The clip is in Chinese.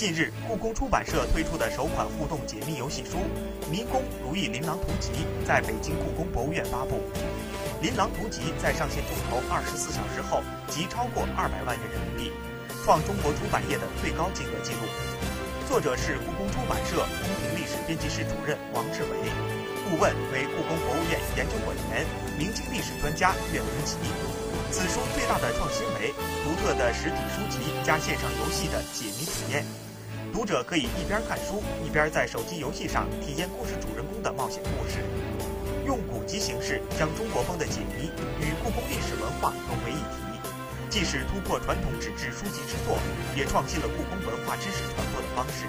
近日，故宫出版社推出的首款互动解密游戏书《迷宫如意琳琅图集》在北京故宫博物院发布。琳琅图集在上线众筹二十四小时后即超过二百万元人民币，创中国出版业的最高金额纪录。作者是故宫出版社宫廷历史编辑室主任王志伟，顾问为故宫博物院研究馆员、明清历史专家岳文琪。此书最大的创新为独特的实体书籍加线上游戏的解谜体验，读者可以一边看书，一边在手机游戏上体验故事主人公的冒险故事。用古籍形式将中国风的解谜与故宫历史文化融为一体，既是突破传统纸质书籍制作，也创新了故宫文化知识传播的方式。